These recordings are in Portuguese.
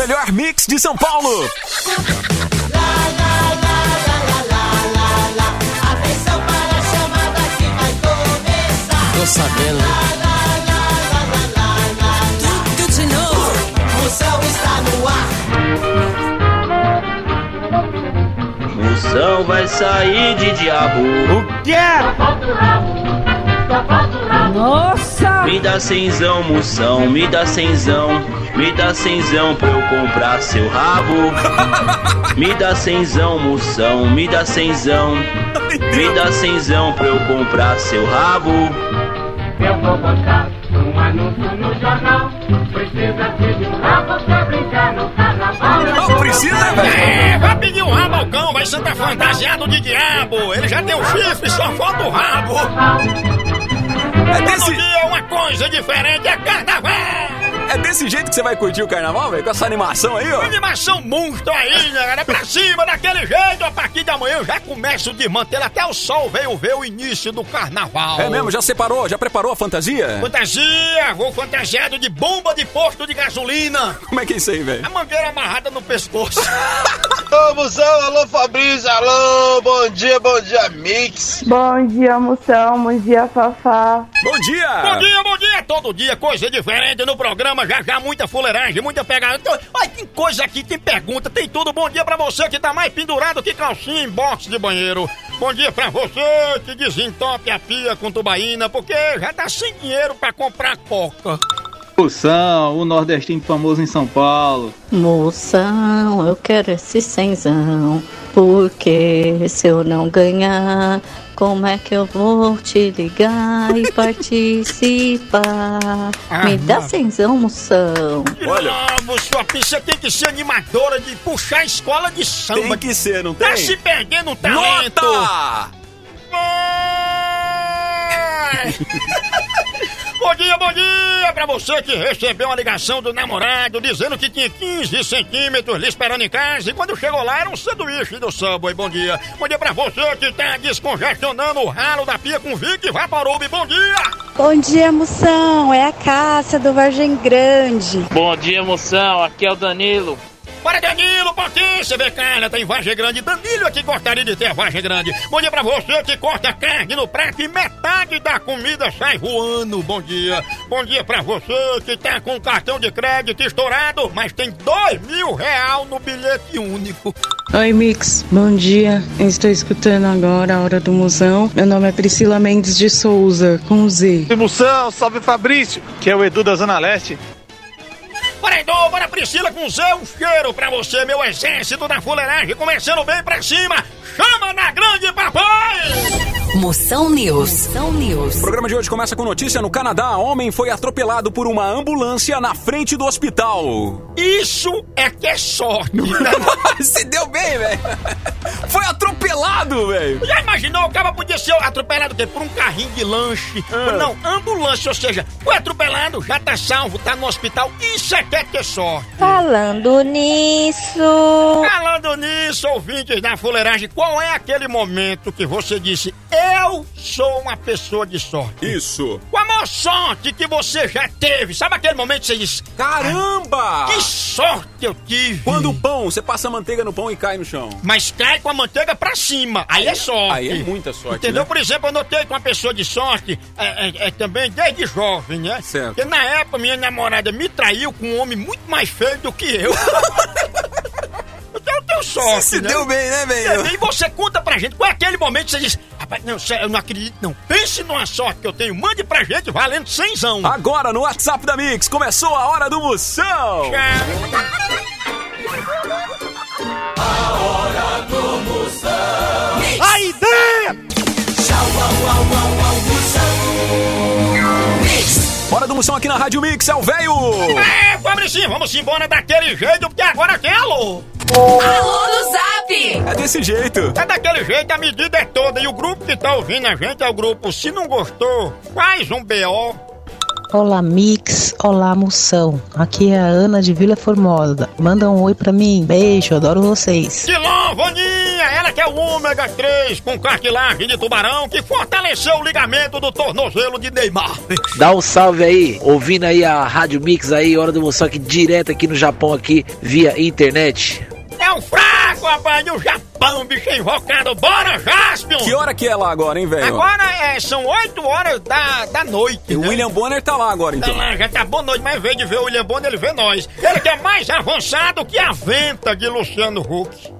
melhor mix de São Paulo. Atenção para a chamada que vai começar. Tô sabendo. Tudo de novo. Moção está no ar. Moção vai sair de diabo. O quê? Nossa! Me dá cenzão, moção, me dá cenzão. Me dá cenzão pra eu comprar seu rabo. Me dá cenzão, moção, me dá cenzão. Me dá cenzão pra eu comprar seu rabo. Eu vou botar um anúncio no jornal. Precisa de um rabo pra brincar no carnaval. Não precisa, velho. É, vai pedir um rabo ao cão, vai ser tá fantasiado de diabo. Ele já tem um chifre, só falta o rabo. É desse, dia uma coisa diferente, é carnaval. é desse jeito que você vai curtir o carnaval, velho? Com essa animação aí, ó. Animação monstro aí, né? galera? Pra cima, daquele jeito. A partir da manhã eu já começo o desmantelo. Até o sol veio ver o início do carnaval. É mesmo? Já separou? Já preparou a fantasia? Fantasia, vou fantasiado de bomba de posto de gasolina. Como é que é isso aí, velho? A mangueira amarrada no pescoço. Ô, Musão, alô Fabrício, alô, bom dia, bom dia, Mix. Bom dia, moção. Bom dia, Fafá. Bom dia! Bom dia, bom dia! Todo dia coisa diferente no programa, já já muita fuleiragem, muita pegada. Então, Olha, tem coisa aqui, tem pergunta, tem tudo. Bom dia pra você que tá mais pendurado que calcinha em box de banheiro. Bom dia pra você que desentope a pia com tubaína, porque já tá sem dinheiro pra comprar coca. Moção, o nordestino famoso em São Paulo. Moção, eu quero esse cenzão, porque se eu não ganhar, como é que eu vou te ligar e participar? Me dá cenzão, moção. Olha. Bravo, sua pista tem que ser animadora de puxar a escola de samba. Tem que ser, não Tá tem? se perdendo um talento. Nota! Bom dia, bom dia pra você que recebeu uma ligação do namorado dizendo que tinha 15 centímetros lhe esperando em casa e quando chegou lá era um sanduíche do Subway. Bom dia. Bom dia pra você que tá descongestionando o ralo da pia com Vic Vaporub. Bom dia. Bom dia, moção. É a Cássia do Vargem Grande. Bom dia, moção, aqui é o Danilo. Para Danilo, potência, vê Carla, tem vagem grande. Danilo é que gostaria de ter a vagem grande. Bom dia pra você que corta carne no prato e metade da comida sai voando. Bom dia. Bom dia pra você que tá com cartão de crédito estourado, mas tem dois mil real no bilhete único. Oi, Mix. Bom dia. Estou escutando agora a Hora do Musão. Meu nome é Priscila Mendes de Souza, com Z. Moção, salve Fabrício, que é o Edu da Zona Leste. Bora Edu, bora Priscila com Zé, um cheiro pra você, meu exército da fuleiragem, começando bem pra cima. Chama na grande papai! Moção News. Moção News. O programa de hoje começa com notícia: no Canadá, homem foi atropelado por uma ambulância na frente do hospital. Isso é que é sorte. Se deu bem, velho. Foi atropelado, velho. Já imaginou? O cara podia ser atropelado o quê? por um carrinho de lanche. Ah. Não, ambulância, ou seja, foi atropelado, já tá salvo, tá no hospital. Isso é que é ter sorte. Falando nisso. Falando nisso, ouvintes da fuleiragem, qual é aquele momento que você disse, eu sou uma pessoa de sorte? Isso. Com a maior sorte que você já teve. Sabe aquele momento que você diz, Caramba! que sorte eu tive. Quando o pão, você passa a manteiga no pão e cai no chão. Mas cai com a manteiga pra cima. Aí é sorte. Aí é muita sorte, Entendeu? né? Por exemplo, eu notei que uma pessoa de sorte é, é- é também desde jovem, né? Certo. Porque na época minha namorada me traiu com um homem muito mais feio do que eu. então eu tenho sorte. Se né? deu bem, né, velho? E você conta pra gente qual é aquele momento que você diz, rapaz, não, eu não acredito, não. Pense numa sorte que eu tenho, mande pra gente valendo cenzão. Agora no WhatsApp da Mix, começou a hora do moção. A ideia! Tchau, au, au, au, au, moção. Mix. Hora do moção aqui na Rádio Mix, é o velho. É, Fabrício, vamos embora daquele jeito, porque agora tem alô. Alô no Zap. É desse jeito. É daquele jeito, a medida é toda. E o grupo que tá ouvindo a gente é o grupo Se Não Gostou, faz um BO. Olá, Mix. Olá, Moção. Aqui é a Ana de Vila Formosa. Manda um oi pra mim. Beijo, adoro vocês. Silão, Vaninha, ela que é o ômega 3 com cartilagem de tubarão que fortaleceu o ligamento do tornozelo de Neymar. Dá um salve aí, ouvindo aí a Rádio Mix aí, Hora do Moção aqui direto aqui no Japão aqui via internet. É um fraco, rapaz, no Japão, bicho invocado. Bora, Jaspion! Que hora que é lá agora, hein, velho? Agora é, são 8 horas da, da noite. E o né? William Bonner tá lá agora, então. Ah, já tá boa noite, mas em vez de ver o William Bonner, ele vê nós. Ele que é mais avançado que a venta de Luciano Huck.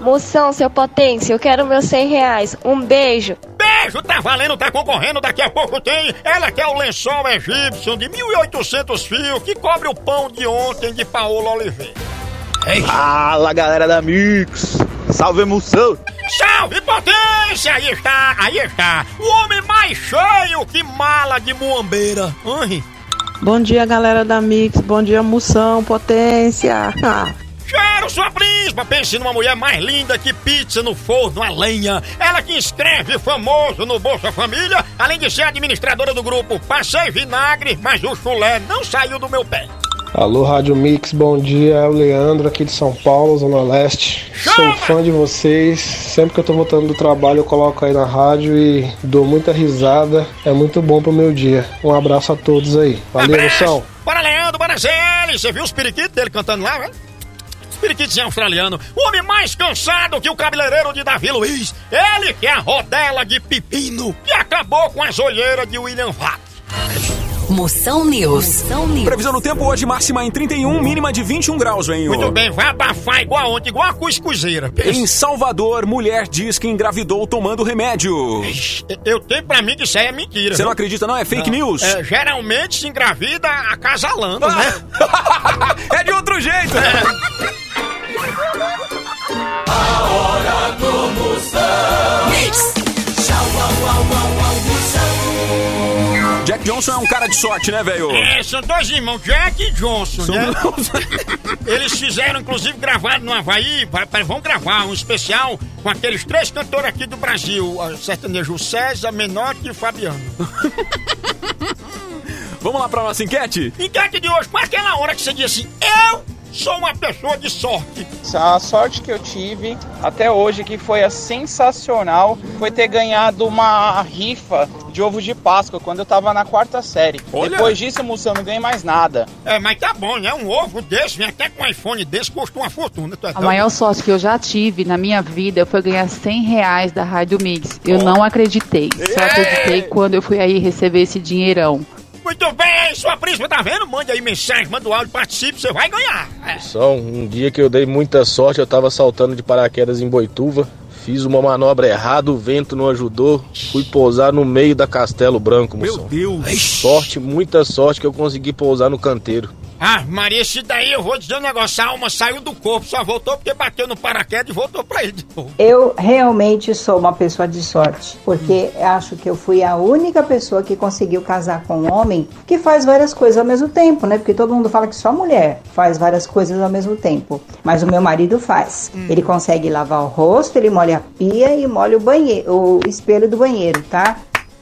Moção, seu potência, eu quero meus 100 reais. Um beijo. Beijo, tá valendo, tá concorrendo, daqui a pouco tem. Ela que é o lençol egípcio de 1.800 fios que cobre o pão de ontem de Paola Oliveira. Fala galera da Mix! Salve emoção! Salve potência! Aí está, aí está. O homem mais cheio que mala de muambeira. Ai. Bom dia, galera da Mix. Bom dia, Moção, potência. Cheiro, sua príncipa! Pense numa mulher mais linda que pizza no forno a lenha. Ela que escreve famoso no Bolsa Família, além de ser administradora do grupo Passei Vinagre, mas o chulé não saiu do meu pé. Alô, Rádio Mix, bom dia. É o Leandro aqui de São Paulo, Zona Leste. Sou fã de vocês. Sempre que eu tô voltando do trabalho, eu coloco aí na rádio e dou muita risada. É muito bom pro meu dia. Um abraço a todos aí. Valeu, Abraço. moção. Bora, Leandro, bora, Zé. Você viu os periquitos dele cantando lá, velho? Os periquitos em australiano. O homem mais cansado que o cabeleireiro de Davi Luiz. Ele que é a rodela de pepino que acabou com as olheiras de William Vac. Moção News. Moção News. Previsão do tempo hoje, máxima em 31, mínima de 21 graus, hein? ô? Muito bem, vai abafar igual ontem, igual a cuscuzeira. Em Salvador, mulher diz que engravidou tomando remédio. Eu tenho pra mim que isso aí é mentira. Você não acredita, não? É fake news? É, geralmente se engravida acasalando, né? é de outro jeito. A hora do Moção. Tchau, au, au, au, au, Moção. Jack Johnson é um cara de sorte, né, velho? É, são dois irmãos, Jack e Johnson, São- né? Eles fizeram, inclusive, gravado no Havaí, vai- vai- vão gravar um especial com aqueles três cantores aqui do Brasil, o sertanejo César, Menotti e Fabiano. Vamos lá pra nossa enquete? Enquete de hoje, com aquela hora que você diz assim, eu sou uma pessoa de sorte. A sorte que eu tive até hoje, que foi a sensacional, foi ter ganhado uma rifa de ovos de Páscoa quando eu tava na quarta série. Olha! Depois disso, moção, não ganhei mais nada. É, mas tá bom, né? Um ovo desse, vem até com um iPhone desse, custa uma fortuna. Tu é A maior sorte que eu já tive na minha vida foi ganhar 100 reais da Rádio Mix. Eu não acreditei. Só acreditei quando eu fui aí receber esse dinheirão. Muito bem, sua príncipe, tá vendo? Mande aí mensagem, manda o áudio, participe, você vai ganhar. É. Só um dia que eu dei muita sorte, eu tava saltando de paraquedas em Boituva. Fiz uma manobra errada, o vento não ajudou. Fui pousar no meio da Castelo Branco, moção. Meu Deus! Sorte, muita sorte que eu consegui pousar no canteiro. Ah, Maria, esse daí eu vou dizer um negócio, a alma saiu do corpo, só voltou porque bateu no paraquedas e voltou pra ele de novo. Eu realmente sou uma pessoa de sorte, porque acho que eu fui a única pessoa que conseguiu casar com um homem que faz várias coisas ao mesmo tempo, né? Porque todo mundo fala que só mulher faz várias coisas ao mesmo tempo, mas o meu marido faz. Ele consegue lavar o rosto, ele molha a pia e molha o banheiro, o espelho do banheiro, tá?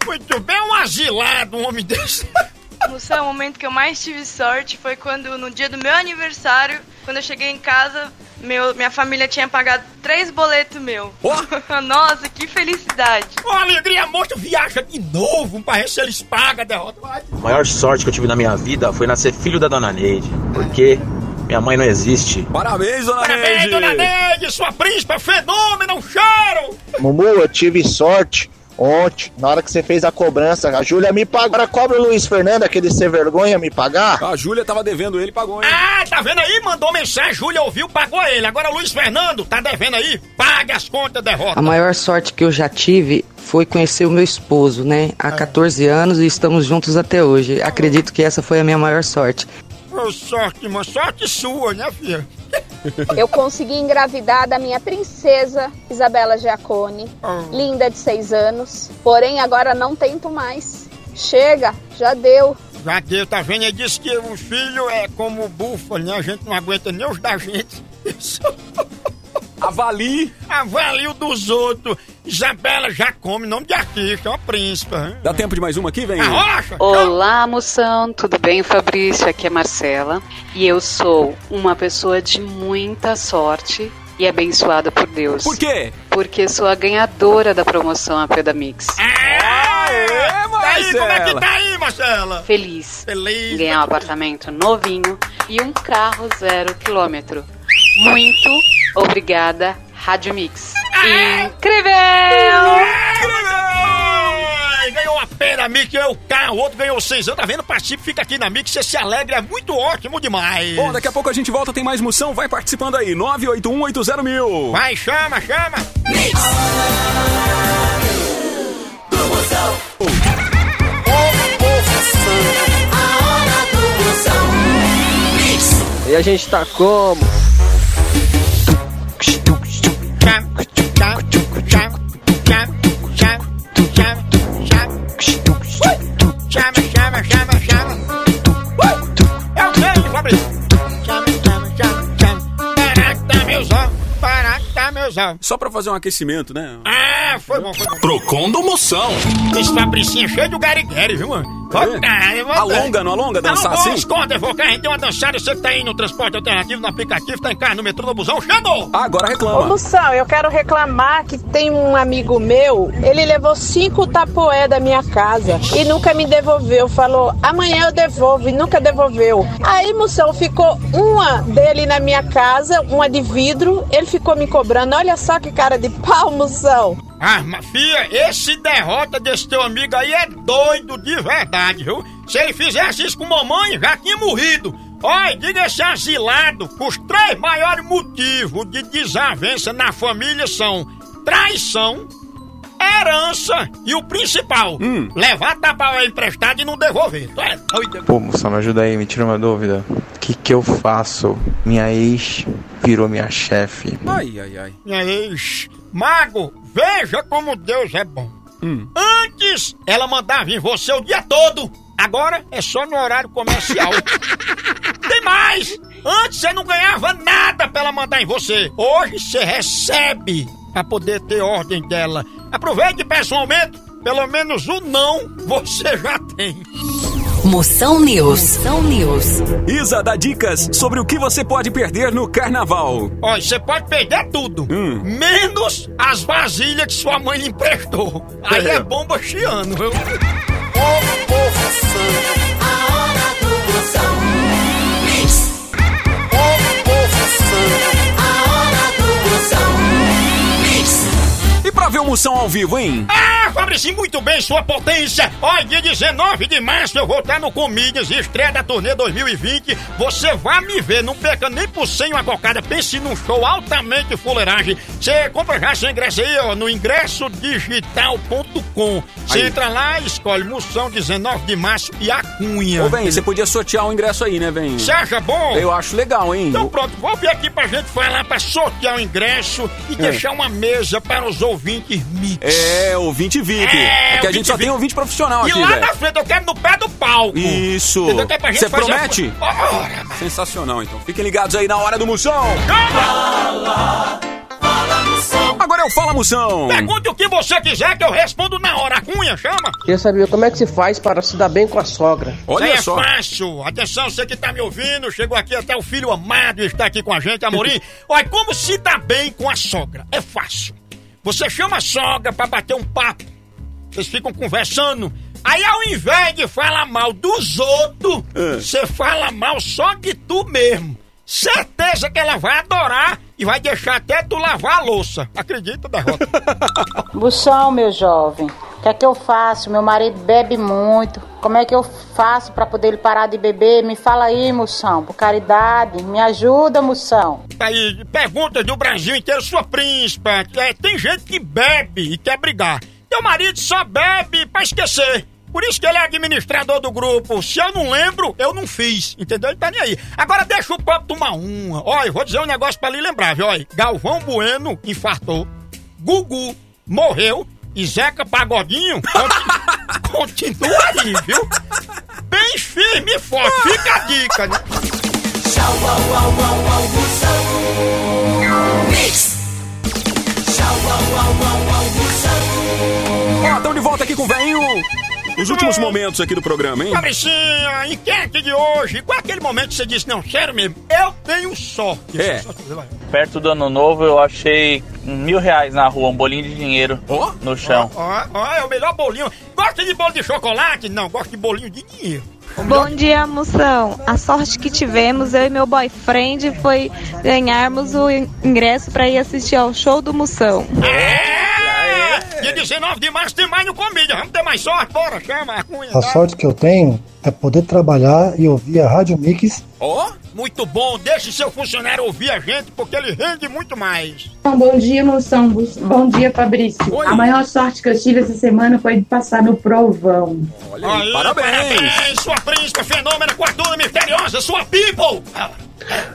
Muito bem, um asilado, um homem desse. Moção, o momento que eu mais tive sorte foi quando, no dia do meu aniversário, quando eu cheguei em casa, meu, minha família tinha pagado três boletos meu. Nossa, que felicidade. Ô, alegria, monstro, viaja de novo pra ver se eles pagam a derrota. Vai. A maior sorte que eu tive na minha vida foi nascer filho da Dona Neide. Porque minha mãe não existe. Parabéns, Dona Parabéns, Neide! dona Neide, sua príncipa, fenômeno, um cheiro! Mumu, eu tive sorte ontem, na hora que você fez a cobrança. A Júlia me pagou. Agora cobra o Luiz Fernando, aquele ser vergonha, me pagar? A Júlia tava devendo ele, pagou, hein? Ah, tá vendo aí? Mandou mensagem, Júlia ouviu, pagou ele. Agora o Luiz Fernando tá devendo aí, pague as contas, derrota. A maior sorte que eu já tive foi conhecer o meu esposo, né? Há 14 anos e estamos juntos até hoje. Acredito que essa foi a minha maior sorte. Ô, sorte, uma sorte sua, né, filha? Eu consegui engravidar da minha princesa Isabela Giacone, linda de seis anos. Porém, agora não tento mais. Chega, já deu. Já deu, tá vendo? Ele disse que o filho é como o búfalo, né? A gente não aguenta nem os da gente. Avalie. Avalie o dos outros. Isabela já come, nome de artista, é uma príncipa. hein? Dá tempo de mais uma aqui, vem? Arrocha! Olá, moção, tudo bem, Fabrício? Aqui é Marcela e eu sou uma pessoa de muita sorte e abençoada por Deus. Por quê? Porque sou a ganhadora da promoção AP da Mix. Aê, tá aí, como é que tá aí, Marcela? Feliz. Feliz. em Ganhar um apartamento novinho e um carro zero quilômetro. Muito obrigada, Rádio Mix. Incrível! Ai, Ganhou a pena, Mix, ganhou o carro, o outro ganhou seis anos. Tá vendo? Participe, fica aqui na Mix, você se alegra, é muito ótimo demais. Bom, daqui a pouco a gente volta, tem mais moção, vai participando aí, 98180 mil. Vai, chama, chama. E a gente tá como? Só pra fazer um aquecimento, né? Ah, foi bom, foi bom. Procon do moção. Esse Fabricinho é cheio de garigueri, viu, mano? Dar. Alonga, não alonga, dançar não, não, assim? esconda, eu vou cá, a gente deu uma dançada, você que tá aí no transporte alternativo, no aplicativo, tá em casa, no metrô, no busão, chegou! Agora Ô, reclama. Moção, eu quero reclamar que tem um amigo meu, ele levou cinco tapoé da minha casa e nunca me devolveu. Falou, amanhã eu devolvo e nunca devolveu. Aí, Moção, ficou uma dele na minha casa, uma de vidro, ele ficou me cobrando. Olha só que cara de pau, Moção. Ah, mas filha, esse derrota desse teu amigo aí é doido de verdade, viu? Se ele fizesse isso com mamãe, já tinha morrido. Olha, diga esse asilado que os três maiores motivos de desavença na família são traição, herança e o principal, levar tapaué emprestado e não devolver. Tu é doido. Pô, moção, me ajuda aí, me tira uma dúvida. O que que eu faço? Minha ex virou minha chefe. Ai, ai, ai. Minha ex. Mago, veja como Deus é bom. Antes ela mandava em você o dia todo. Agora é só no horário comercial. Tem mais! Antes você não ganhava nada pra ela mandar em você. Hoje você recebe pra poder ter ordem dela. Aproveite e peça um aumento. Pelo menos o não você já tem. Moção News. Moção News. Isa dá dicas sobre o que você pode perder no carnaval. Olha, você pode perder tudo. Menos as vasilhas que sua mãe lhe emprestou. Aí é bomba chiando, viu? Pra ver o moção ao vivo, hein? Ah, Fabricinho, muito bem, sua potência. Olha, dia 19 de março eu vou estar no Comídias, estreia da turnê 2020. Você vai me ver, não perca nem por cem uma cocada. Pense num show altamente fuleiragem. Você compra já seu ingresso aí, ó, no ingressodigital.com. Você entra lá, escolhe Moção 19 de março e a Cunha. Ô, vem, você podia sortear um ingresso aí, né, vem? Você acha bom? Eu acho legal, hein? Então pronto, vou vir aqui pra gente falar, pra sortear o ingresso e deixar uma mesa para os ouvintes mix. É, ouvinte VIP. É, É, que a gente ouvinte só tem VIP. ouvinte profissional E aqui, lá velho. na frente eu quero no pé do palco. Isso. É Você a- promete? Ora, Sensacional, então. Fiquem ligados aí na hora do moção. Fala, fala moção. Agora é o Fala Moção. Pergunte o que você quiser que eu respondo na hora. Cunha, chama. Queria saber como é que se faz para se dar bem com a sogra. Isso aí é fácil. Atenção, você que tá me ouvindo, chegou aqui até o filho amado está aqui com a gente, Amorim. Olha, como se dá bem com a sogra? É fácil. Você chama a sogra pra bater um papo. Vocês ficam conversando. Aí ao invés de falar mal dos outros, você fala mal só de tu mesmo. Certeza que ela vai adorar e vai deixar até tu lavar a louça. Acredita, derrota? Buchão, meu jovem, o que é que eu faço? Meu marido bebe muito. Como é que eu faço para poder ele parar de beber? Me fala aí, moção, por caridade. Me ajuda, moção. Aí, perguntas do Brasil inteiro, sua príncipa. É, tem gente que bebe e quer brigar. Teu marido só bebe pra esquecer. Por isso que ele é administrador do grupo. Se eu não lembro, eu não fiz. Entendeu? Ele tá nem aí. Agora deixa o papo tomar uma. Olha, vou dizer um negócio pra lhe lembrar, viu? Olha, Galvão Bueno infartou. Gugu morreu e Zeca Pagodinho continua aí, viu? Bem firme e forte, fica a dica, né? Tchau, au, au. Mix. Tchau, au, de volta aqui com o velhinho os últimos momentos aqui do programa, hein? Fabricinha, enquete de hoje. Qual é aquele momento que você disse, não, sério mesmo, eu tenho sorte. É. Perto do ano novo eu achei mil reais na rua, um bolinho de dinheiro no chão. Ó, ó, é o melhor bolinho. Gosta de bolo de chocolate? Não, gosto de bolinho de dinheiro. Bom dia, moção. A sorte que tivemos, eu e meu boyfriend, foi ganharmos o ingresso para ir assistir ao show do Moção. É! Dia 19 de março tem mais no Comídia. Vamos ter mais sorte? Bora, chama a cunha. A sorte que eu tenho é poder trabalhar e ouvir a Rádio Mix. Ó, muito bom. Deixe seu funcionário ouvir a gente, porque ele rende muito mais. Bom dia, moção. Bom dia, Fabrício. A maior sorte que eu tive essa semana foi de passar no provão. Aí, parabéns. Sua príncipe fenômeno com a dona misteriosa, sua people.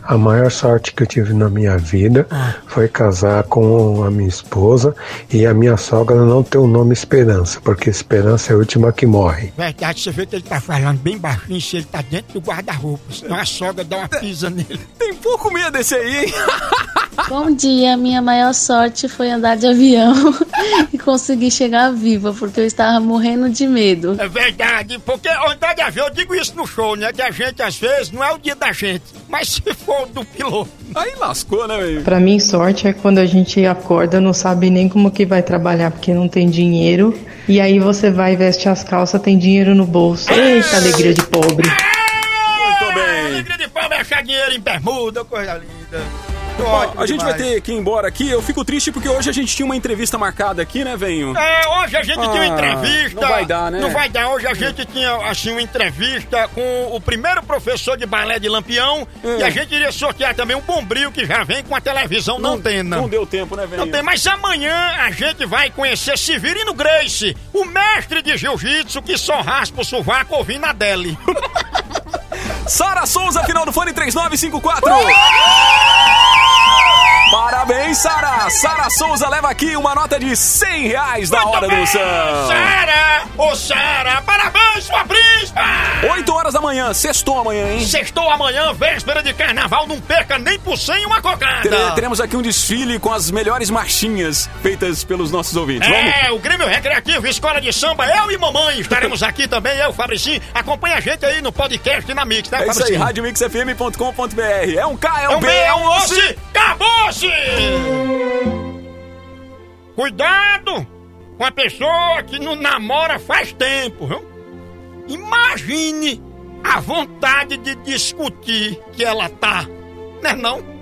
A maior sorte que eu tive na minha vida foi casar com a minha esposa e a minha sogra não ter o nome Esperança, porque Esperança é a última que morre. Verdade, você vê que ele tá falando bem baixinho se ele tá dentro do guarda-roupa. Senão a sogra dá uma pisa nele. Tem pouco medo desse aí, hein? Bom dia, minha maior sorte foi andar de avião e conseguir chegar viva, porque eu estava morrendo de medo. É verdade, porque andar de avião, eu digo isso no show, né? Que a gente às vezes não é o dia da gente, mas se for do piloto. Aí lascou, né, velho? Pra mim, sorte é quando a gente acorda, não sabe nem como que vai trabalhar, porque não tem dinheiro. E aí você vai, veste as calças, tem dinheiro no bolso. Eita, alegria de pobre. Muito bem. Alegria de pobre é achar dinheiro em bermuda, coisa linda. Ó, a gente vai ter que ir embora aqui. Eu fico triste porque hoje a gente tinha uma entrevista marcada aqui, né, venho? É, hoje a gente tinha uma Ah, entrevista. não vai dar, né? Não vai dar. Hoje a gente tinha, assim, uma entrevista com o primeiro professor de balé de Lampião. Hum. E a gente iria sortear também um bombril que já vem com a televisão na antena. Não deu tempo, né, venho? Não tem, mas amanhã a gente vai conhecer Severino Grace, o mestre de jiu-jitsu que só raspa o sovaco ouvindo a Deli. Sara Souza, final do fone 3954. Parabéns, Sara! Sara Souza leva aqui uma nota de 100 reais da hora do Moção. Sara! Ô, Sara! Parabéns, sua príncipa! 8 horas da manhã, sextou amanhã, hein? Sextou amanhã, véspera de carnaval, não perca nem por cem uma cocada! Tere- Teremos aqui um desfile com as melhores marchinhas feitas pelos nossos ouvintes. Vamos? É, o Grêmio Recreativo Escola de Samba, eu e mamãe estaremos aqui também, eu, Fabricinho. Acompanha a gente aí no podcast e na Mix, né, É isso aí, Fabricinho? radiomixfm.com.br. É um K, é É um um B, é é um osso. osso, acabou-se! Cuidado com a pessoa que não namora faz tempo, viu? Imagine a vontade de discutir que ela tá, né não?